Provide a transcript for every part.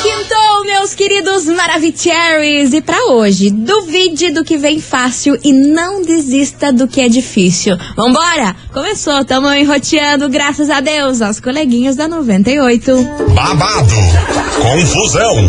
Quintou, meus queridos Maravicheries! E pra hoje, duvide do que vem fácil e não desista do que é difícil. Vambora? Começou, tamo enroteando, graças a Deus, aos coleguinhas da 98. babado, confusão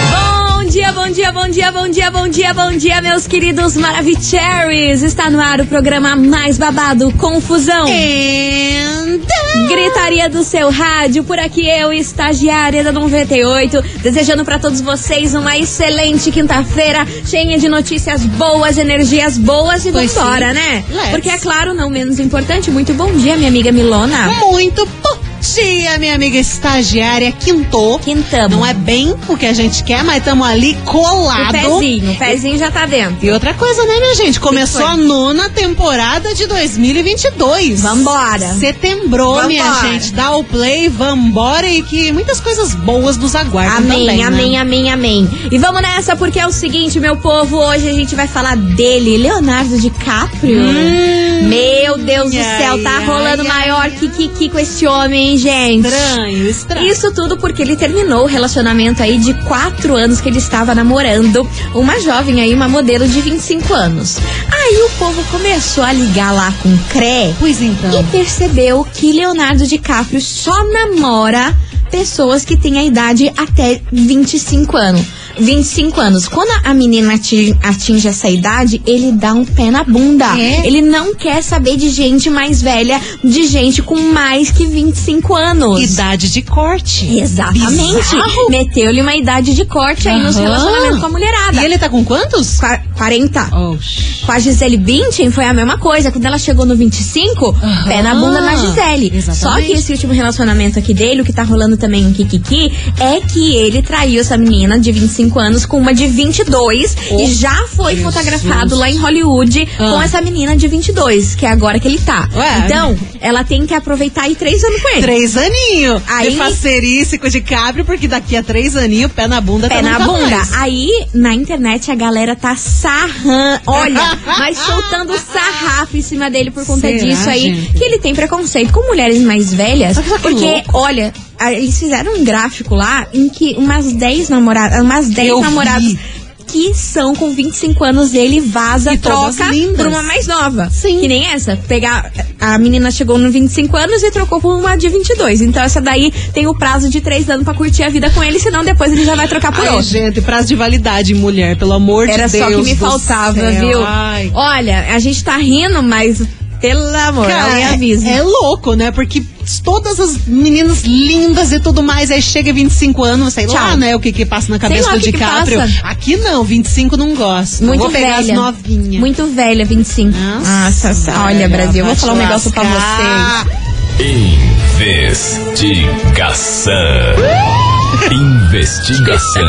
Bom dia, bom dia, bom dia, bom dia, bom dia, bom dia, meus queridos Maravicheries! Está no ar o programa mais babado, Confusão. Gritaria do seu rádio, por aqui eu, estagiária da 98, desejando para todos vocês uma excelente quinta-feira, cheia de notícias boas, energias boas e Pois vambora, sim. né? Let's. Porque é claro, não menos importante, muito bom dia, minha amiga Milona. Muito bom dia, minha amiga estagiária Quintou. Quintamos. Não é bem o que a gente quer, mas estamos ali O colado. pezinho, o pezinho já tá dentro. E outra coisa, né, minha gente? Começou a nona temporada de 2022. Vambora. Setembro, Vambora. minha gente. Dá o play, vambora e que muitas coisas boas nos aguardam Amém, também, amém, né? amém, amém. E vamos nessa, porque é o seguinte, meu povo, hoje a gente vai falar dele, Leonardo DiCaprio. meu Deus do ai, céu, tá ai, rolando ai, maior ai. que Kiki com esse homem, hein, gente? Estranho, estranho. Isso tudo porque ele terminou o relacionamento aí de quatro anos que ele estava namorando uma jovem aí, uma modelo de 25 anos. Aí o povo começou a ligar lá com o CRE Pois então. e percebeu que Leonardo DiCaprio só namora pessoas que têm a idade até 25 anos. 25 anos. Quando a menina ati- atinge essa idade, ele dá um pé na bunda. É? Ele não quer saber de gente mais velha, de gente com mais que 25 anos. Idade de corte. Exatamente. Meteu-lhe uma idade de corte aí nos relacionamentos com a mulherada. E ele tá com quantos? Qua- 40. Oxi. Com a Gisele Bündchen foi a mesma coisa. Quando ela chegou no 25, Aham. pé na bunda na Gisele. Exatamente. Só que esse último relacionamento aqui dele, o que tá rolando também em Kikiki, é que ele traiu essa menina de 25 anos com uma de 22 Oh, e já foi Jesus. fotografado lá em Hollywood Ah. com essa menina de 22, que é agora que ele tá. Ué. Então, ela tem que aproveitar aí três anos com ele. Três aninhos. Aí- De facerice com de cabrio, porque daqui a três aninhos, pé na bunda Pé tá na bunda. mais. Aí, na internet, a galera tá sarrando. Olha, mas soltando sarrafo em cima dele por conta Será, disso aí. gente? Que ele tem preconceito com mulheres mais velhas. Porque, olha, eles fizeram um gráfico lá em que umas 10 namoradas. Umas 10 Eu namoradas. Que são com 25 anos, ele vaza, E troca por uma mais nova. Sim. Que nem essa. Pegar. A menina chegou no 25 anos e trocou por uma de 22. Então essa daí tem o prazo de 3 anos pra curtir a vida com ele, senão depois ele já vai trocar por Ai, outro. gente, prazo de validade, mulher, pelo amor Era de Deus. só que me faltava, céu. viu? Ai. Olha, a gente tá rindo, mas pelo amor, Cara, alguém é, avisa. é louco, né? Porque todas as meninas lindas e tudo mais, aí chega 25 anos, sei lá, Tchau. né? O que que passa na cabeça lá do que que DiCaprio. passa. Aqui não, 25 não gosto. Muito Vou pegar velha. as novinhas. Muito velha, 25. Nossa, Nossa, olha, velha, Brasil, eu vou falar um negócio pra vocês. Investigação. Investigação.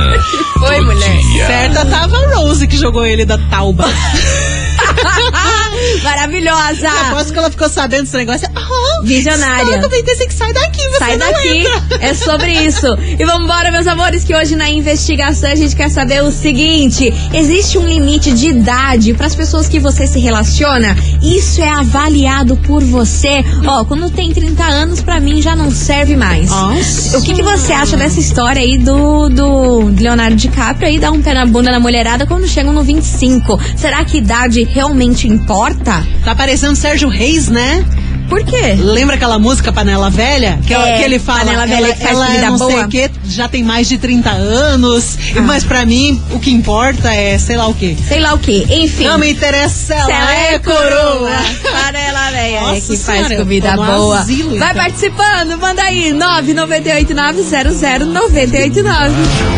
Foi, mulher. dia. Certa tava a Rose que jogou ele da tauba. Maravilhosa! Aposto que ela ficou sabendo desse negócio. Ah, Visionária. Está 95, sai daqui, você Sai daqui, entra. é sobre isso. E vamos embora, meus amores, que hoje na investigação a gente quer saber o seguinte: existe um limite de idade para as pessoas que você se relaciona? Isso é avaliado por você. Ó, quando tem 30 anos, pra mim já não serve mais. Nossa. O que, que você acha dessa história aí do, do Leonardo DiCaprio aí dar um pé na bunda na mulherada quando chegam no 25? Será que idade realmente importa? Tá parecendo Sérgio Reis, né? Por quê? Lembra aquela música Panela Velha? Que, ela- É, que ele fala, Panela Velha ela, que faz ela comida é não sei boa. o que, já tem mais de 30 anos, Ah. mas pra mim o que importa é sei lá o quê. Sei lá o quê. Enfim. Não me interessa se ela, ela é coroa. Panela velha Nossa é que faz senhora, eu comida boa. asilo, Vai então. participando, manda aí. 998900989.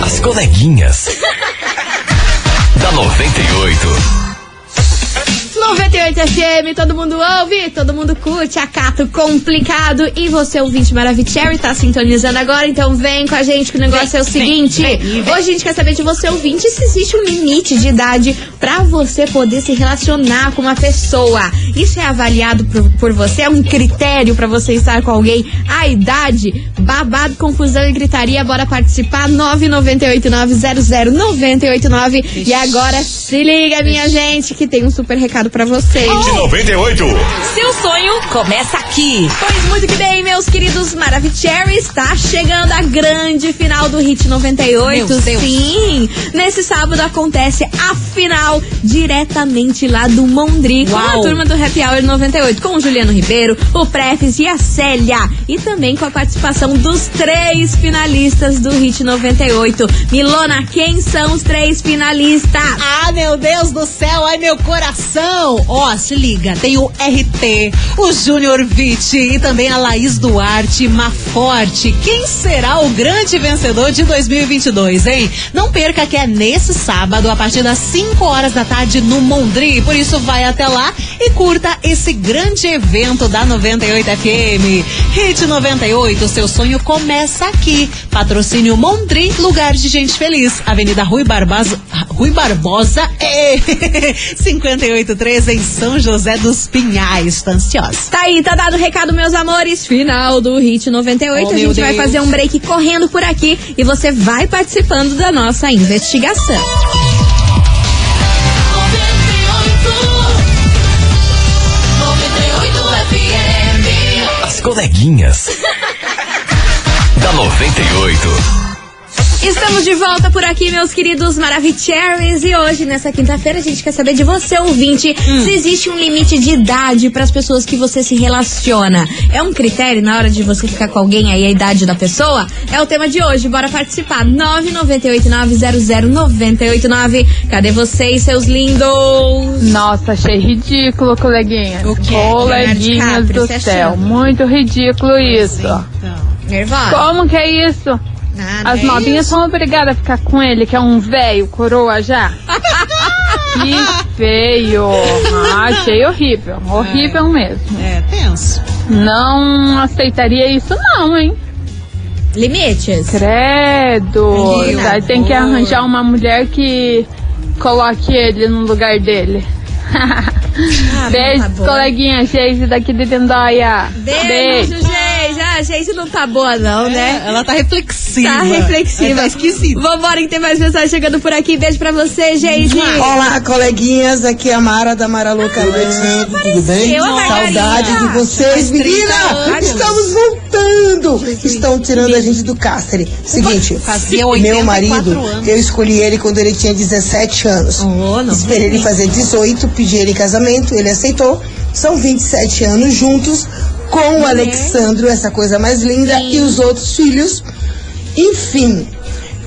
As coleguinhas. da 98. 98 FM, todo mundo ouve, todo mundo curte, acato complicado. E você, ouvinte Maravicherry, tá sintonizando agora, então vem com a gente que o negócio Vem, é o seguinte. vem, vem. Hoje a gente quer saber de você, ouvinte, se existe um limite de idade pra você poder se relacionar com uma pessoa. Isso é avaliado por, por você? É um critério pra você estar com alguém? A idade? Babado, confusão e gritaria, bora participar. 998900989. E agora se liga, minha gente, que tem um super recado pra vocês. De 98. Seu sonho começa aqui. Pois muito que bem, meus queridos Maravicherry, está chegando a grande final do Hit 98. Meu Deus. Sim, nesse sábado acontece a final diretamente lá do Mondri com a Uau. turma do Happy Hour 98, com o Juliano Ribeiro, o Prefis e a Célia. E também com a participação dos três finalistas do Hit 98. Milona, quem são os três finalistas? Ah, meu Deus do céu, ai meu coração! Ó, se liga, tem o RT, o Júnior Vitti e também a Laís Duarte Maforte. Quem será o grande vencedor de 2022, hein? Não perca que é nesse sábado, a partir das 5 horas da tarde, no Mondri. Por isso, vai até lá e curta esse grande evento da 98 FM. Hit 98, seu sonho começa aqui. Patrocínio Mondri, lugar de gente feliz. Avenida Rui Barbosa, Rui Barbosa, é, 5813 em São José dos Pinhais. Tá ansiosa. Tá aí, tá dado o recado, meus amores. Final do Hit 98. Oh, a gente vai fazer um break correndo por aqui e você vai participando da nossa investigação. As coleguinhas. da 98. Estamos de volta por aqui, meus queridos Maravicheries. E hoje, nessa quinta-feira, a gente quer saber de você, ouvinte, Hum. se existe um limite de idade para as pessoas que você se relaciona. É um critério na hora de você ficar com alguém aí, a idade da pessoa? É o tema de hoje. Bora participar. 998900989. Cadê vocês, seus lindos? Nossa, achei ridículo, coleguinha. O quê? Coleguinhas do você céu. achando? Muito ridículo isso. Então. Nervosa? Como que é isso? Ah, As é novinhas isso? são obrigadas a ficar com ele, que é um velho coroa já. que feio. Ah, achei horrível. Horrível mesmo. É, tenso. Não aceitaria isso não, hein? Limites? Credo. Meu Daí tem que arranjar uma mulher que coloque ele no lugar dele. Ah, Beijo, tá coleguinha Geise daqui de Dendóia. Beijo, gente. Ah, gente, não tá boa, não, né? É, ela tá reflexiva. Tá reflexiva. Tá esquisita. Vambora que tem mais mensagem chegando por aqui. Beijo pra você, gente. Olá, coleguinhas, aqui é a Mara da Mara Louca Noite. Tudo bem? a. Saudade de vocês, menina! anos. Estamos voltando! Estão tirando a gente do cárcere. Seguinte, Fazia meu 84 marido, eu escolhi ele quando ele tinha 17 anos. Oh, não. Esperei ele fazer 18, pedi ele em casamento, ele aceitou. São 27 anos juntos com o Alexandro, essa coisa mais linda, e os outros filhos. Enfim,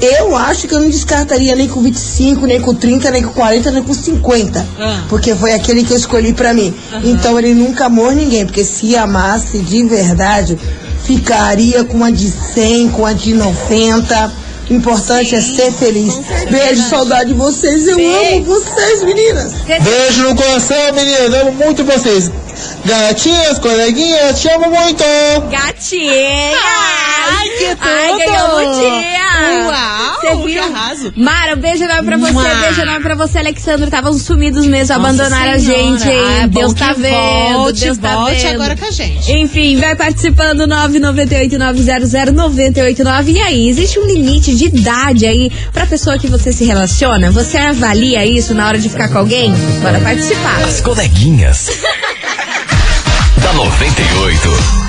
eu acho que eu não descartaria nem com 25, nem com 30, nem com 40, nem com 50. Ah. Porque foi aquele que eu escolhi pra mim. Então ele nunca amou ninguém, porque se amasse de verdade, ficaria com a de 100, com a de 90. O importante é ser feliz. Beijo, saudade de vocês. Eu amo vocês, meninas. Beijo no coração, meninas. Amo muito vocês. Gatinhas, coleguinhas, te amo muito. Gatinha! Ai, que tudo! Ai, ganhamos dia! Uau, Você que viu? arraso. Mara, um beijo enorme pra você, Mua. beijo enorme pra você, Alexandre. Estavam sumidos mesmo, Nossa abandonaram a Senhora. gente, hein? Ah, é Deus tá vendo, volte, Deus tá volte vendo. agora com a gente. Enfim, vai participando 998-900-989. E aí, existe um limite de idade aí pra pessoa que você se relaciona? Você avalia isso na hora de ficar com alguém? Bora participar. As coleguinhas. da 98.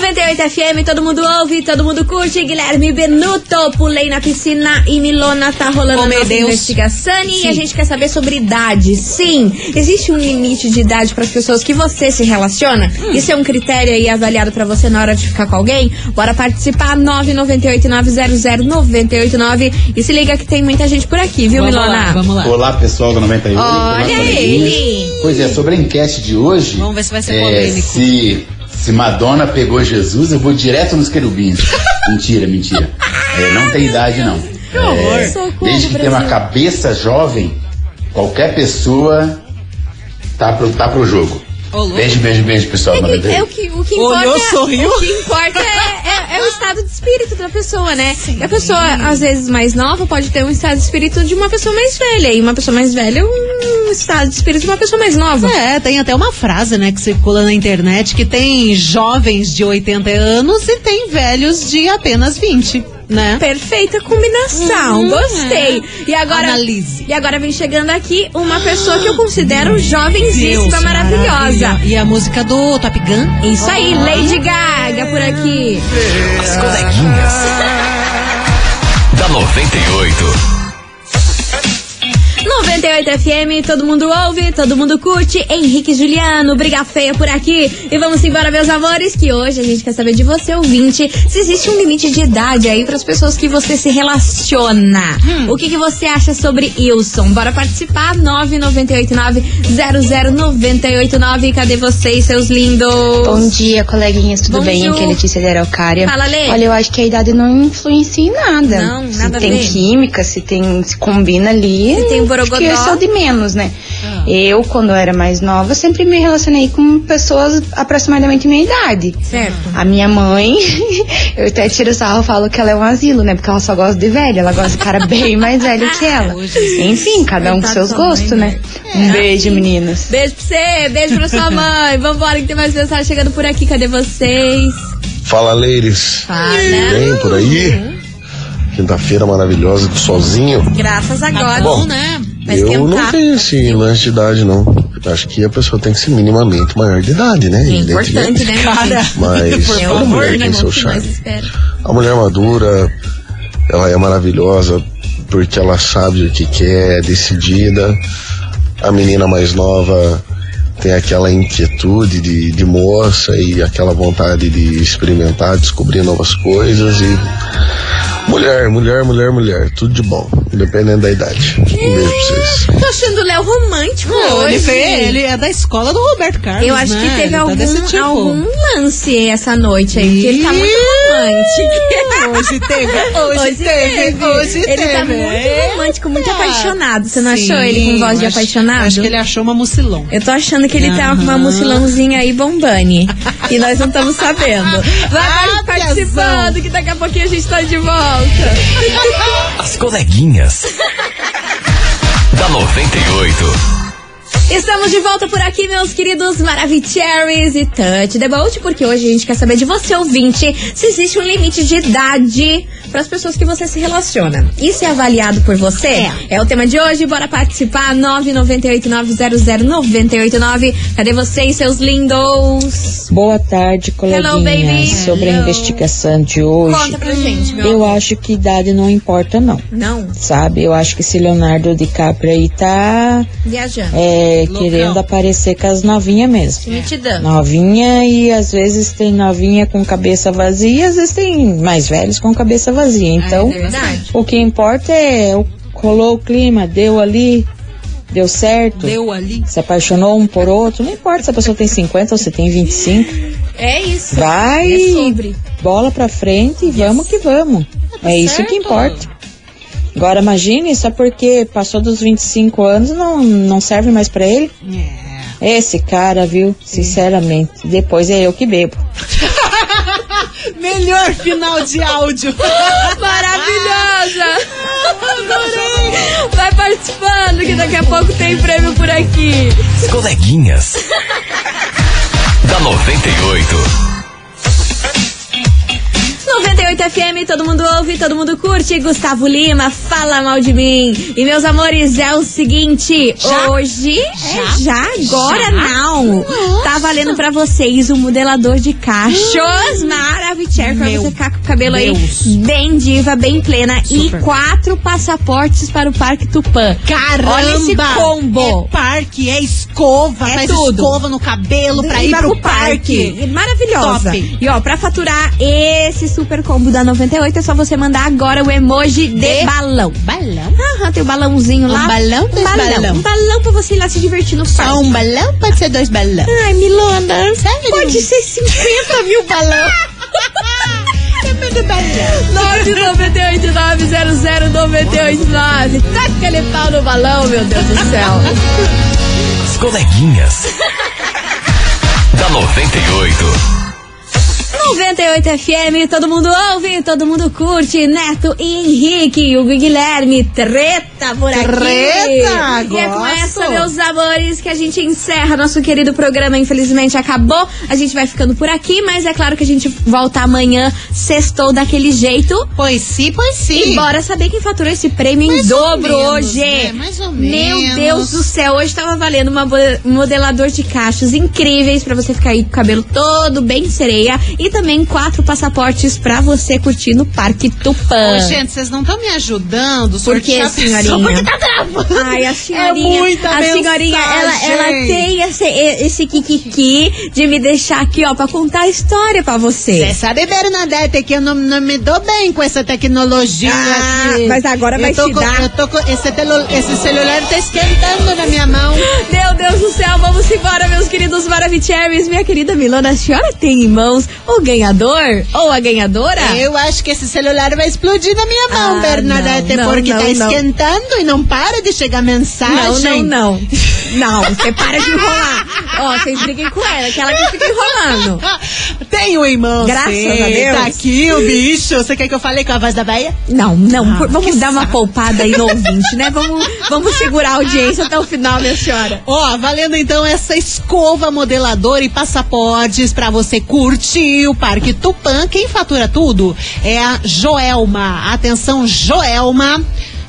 98 FM, todo mundo ouve, todo mundo curte. Guilherme Benuto, pulei na piscina e Milona tá rolando Oh, meu Deus. investigação. E a gente quer saber sobre idade. Sim, existe um limite de idade para as pessoas que você se relaciona? Hum. Isso é um critério aí avaliado para você na hora de ficar com alguém? Bora participar, 998-900-989. E se liga que tem muita gente por aqui, viu, Vamos Milona? lá, vamos lá. Olá, pessoal do 98. Olha Olá, coleguinhas. ele! Pois é, sobre a enquete de hoje. Vamos ver se vai ser é, polêmico. se, se Madonna pegou Jesus, eu vou direto nos querubins. mentira, mentira. É, não tem idade, não. É, Socorro, desde que tenha uma cabeça jovem, qualquer pessoa tá pro, tá pro jogo. Beijo, beijo, beijo, pessoal. É, 98. é o que, o que importa. Olhou, sorriu. O que importa é, é- é estado de espírito da pessoa, né? E a pessoa, às vezes, mais nova pode ter um estado de espírito de uma pessoa mais velha. E uma pessoa mais velha, um estado de espírito de uma pessoa mais nova. É, tem até uma frase, né, que circula na internet que tem jovens de 80 anos e tem velhos de apenas 20, né? Perfeita combinação, Uhum, gostei. E agora, Analise. e agora vem chegando aqui uma pessoa que eu considero jovenzíssima, maravilhosa. maravilha. E a música do Top Gun? Isso aí, Lady Gaga por aqui. As coleguinhas. da 98. 98 FM, todo mundo ouve, todo mundo curte. Henrique Juliano, briga feia por aqui. E vamos embora, meus amores, que hoje a gente quer saber de você, ouvinte, se existe um limite de idade aí para as pessoas que você se relaciona. O que, que você acha sobre Wilson? Bora participar? 998900989. Cadê vocês, seus lindos? Bom dia, coleguinhas, tudo Bom bem? Aqui é Letícia da Araucária. Fala, Lê. Olha, eu acho que a idade não influencia em nada. Não, se nada a tem química, se tem, se combina ali. Se tem acho que isso é o de menos, né? Ah. Eu, quando eu era mais nova, sempre me relacionei com pessoas aproximadamente minha idade. Certo. A minha mãe, eu até tiro sarro e falo que ela é um asilo, né? Porque ela só gosta de velho, ela gosta de cara bem mais velho que ela. Enfim, cada um com seus gostos, mãe, né? Um beijo, meninas. Beijo pra você, beijo pra sua mãe. Vambora que tem mais mensagem chegando por aqui. Cadê vocês? Fala, ladies. Fala. Bem por aí? Quinta-feira maravilhosa, sozinho. Graças a God. Bom, né? Vai eu não tenho esse lance de idade, não. Acho que a pessoa tem que ser minimamente maior de idade, né? É importante, né? Cara, Mas É toda o mulher tem mínimo seu charme. A mulher madura, ela é maravilhosa porque ela sabe o que quer, é decidida. A menina mais nova tem aquela inquietude de, de moça e aquela vontade de experimentar, descobrir novas coisas e mulher, mulher, mulher, mulher, tudo de bom, independente da idade. Um beijo pra vocês. Tô achando o Léo romântico Não, hoje. ele, ele é da escola do Roberto Carlos. Eu acho né? que teve tá algum, desse tipo. algum lance essa noite aí, porque ele tá muito romântico. Hoje teve, hoje, teve, hoje ele teve. tá muito romântico, muito É. apaixonado. Você não Sim, achou ele com voz de acho- apaixonado? Acho que ele achou uma mucilão. Eu tô achando que ele tá com uma mucilãozinha aí bombane. e nós não estamos sabendo. Vai Ah, participando, que daqui a pouquinho a gente tá de volta. As coleguinhas. da 98. Estamos de volta por aqui, meus queridos Maravicheries e Touch the Boat, porque hoje a gente quer saber de você, ouvinte, se existe um limite de idade para as pessoas que você se relaciona. Isso é avaliado por você? É. o tema de hoje, bora participar, 998900989. Cadê vocês, seus lindos? Boa tarde, Hello, baby. coleguinhas. Sobre a Hello. investigação de hoje, Conta pra gente, meu eu amor. acho que idade não importa, não. Não, Sabe? Eu acho que esse Leonardo DiCaprio aí tá viajando. é, querendo aparecer com as novinhas mesmo. Dando. Novinha e às vezes tem novinha com cabeça vazia, às vezes tem mais velhos com cabeça vazia. Então, é verdade. o que importa é o- rolou o clima, deu ali, deu certo. Deu ali. Se apaixonou um por outro, não importa se a pessoa tem 50 ou se tem 25. É isso. Vai, É bola pra frente e vamos que vamos. é isso que importa. Agora imagine, só porque passou dos 25 anos não, não serve mais pra ele. Esse cara, viu? Sinceramente, depois é eu que bebo. Melhor final de áudio. Maravilhosa! Vai participando, que daqui a pouco tem prêmio por aqui. As coleguinhas. da 98. 98 FM, todo mundo ouve, todo mundo curte. Gustavo Lima, fala mal de mim. E meus amores, é o seguinte: hoje, é já, agora não. Tá valendo pra vocês o modelador de cachos Maravicher pra Meu você ficar com o cabelo Deus. aí bem diva, bem plena. Super. E quatro passaportes para o Parque Tupã. Caramba! Olha esse combo. É parque, é escova, É faz tudo. escova no cabelo pra E ir vai pro parque. Maravilhosa. Top. E ó, pra faturar esse super combo da 98 é só você mandar agora o emoji de, De balão. Balão? Aham, tem o balãozinho lá. Um balão, um dois balão. balão. Um balão pra você ir lá se divertir no parque. Só um balão? Pode ser dois balões. Ai, Milona. Sério? Pode ser 50 mil balão. do balão. 998-900-989. Taca aquele pau no balão, meu Deus do céu. As coleguinhas. da 98. 98 FM, todo mundo ouve, todo mundo curte. Neto e Henrique, o Guilherme, treta por aqui. Treta, E é com essa, meus amores, que a gente encerra nosso querido programa. Infelizmente acabou. A gente vai ficando por aqui, mas é claro que a gente volta amanhã, sextou daquele jeito. Pois sim, pois sim. E bora saber quem faturou esse prêmio Mais em dobro menos, hoje. né? Mais ou Meu menos. Deus do céu, hoje tava valendo uma um modelador de cachos incríveis pra você ficar aí com o cabelo todo bem sereia e também quatro passaportes pra você curtir no Parque Tupã. Ô, gente, vocês não estão me ajudando? Por que, sortear a senhorinha? Porque tá gravando. Ai, a senhorinha, É muita a senhorinha, ela, ela mensagem. tem esse, esse kikiki de me deixar aqui, ó, pra contar a história pra você. Você sabe, Bernadette, que eu não, não me dou bem com essa tecnologia Ah, aqui. mas agora vai eu tô te com, dar. Eu tô com, esse, telo- esse celular tá esquentando na minha mão. Meu Deus do céu, vamos embora, meus queridos Maravicheries. Minha querida Milona, a senhora tem em mãos o ganhador ou a ganhadora? Eu acho que esse celular vai explodir na minha mão, Ah, Bernadette, não, não, porque não, tá não. esquentando e não para de chegar Não, mensagem. não, não. Não, você para de enrolar. Ó, vocês briguem com ela, que ela que fica enrolando. Tenho em mãos. Graças sim. a Deus. Tá aqui o bicho. Você quer que eu fale com a voz da Bahia? Não, não, Ah, por- vamos dar uma poupada aí no ouvinte, né? Vamos, vamos segurar a audiência até o final, minha senhora. Ó, valendo então essa escova modeladora e passaportes pra você curtir o Parque Tupã. Quem fatura tudo é a Joelma. Atenção, Joelma.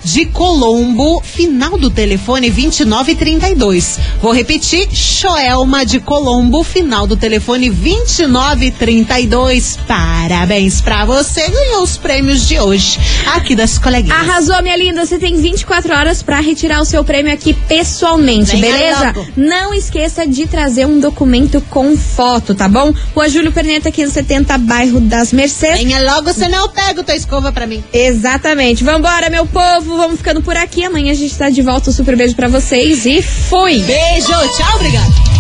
De Colombo, final do telefone 2932. Vou repetir, Joelma de Colombo, final do telefone 2932. Parabéns pra você, ganhou os prêmios de hoje, aqui das coleguinhas. Arrasou, minha linda. Você tem 24 horas pra retirar o seu prêmio aqui pessoalmente, Venha beleza? Não esqueça de trazer um documento com foto, tá bom? Rua Júlio Perneta, 570, bairro das Mercês. Venha logo, senão eu pego tua escova pra mim. Exatamente. Vambora, meu povo. Vamos ficando por aqui. Amanhã a gente tá de volta. Um super beijo pra vocês e fui! Beijo, tchau, obrigada.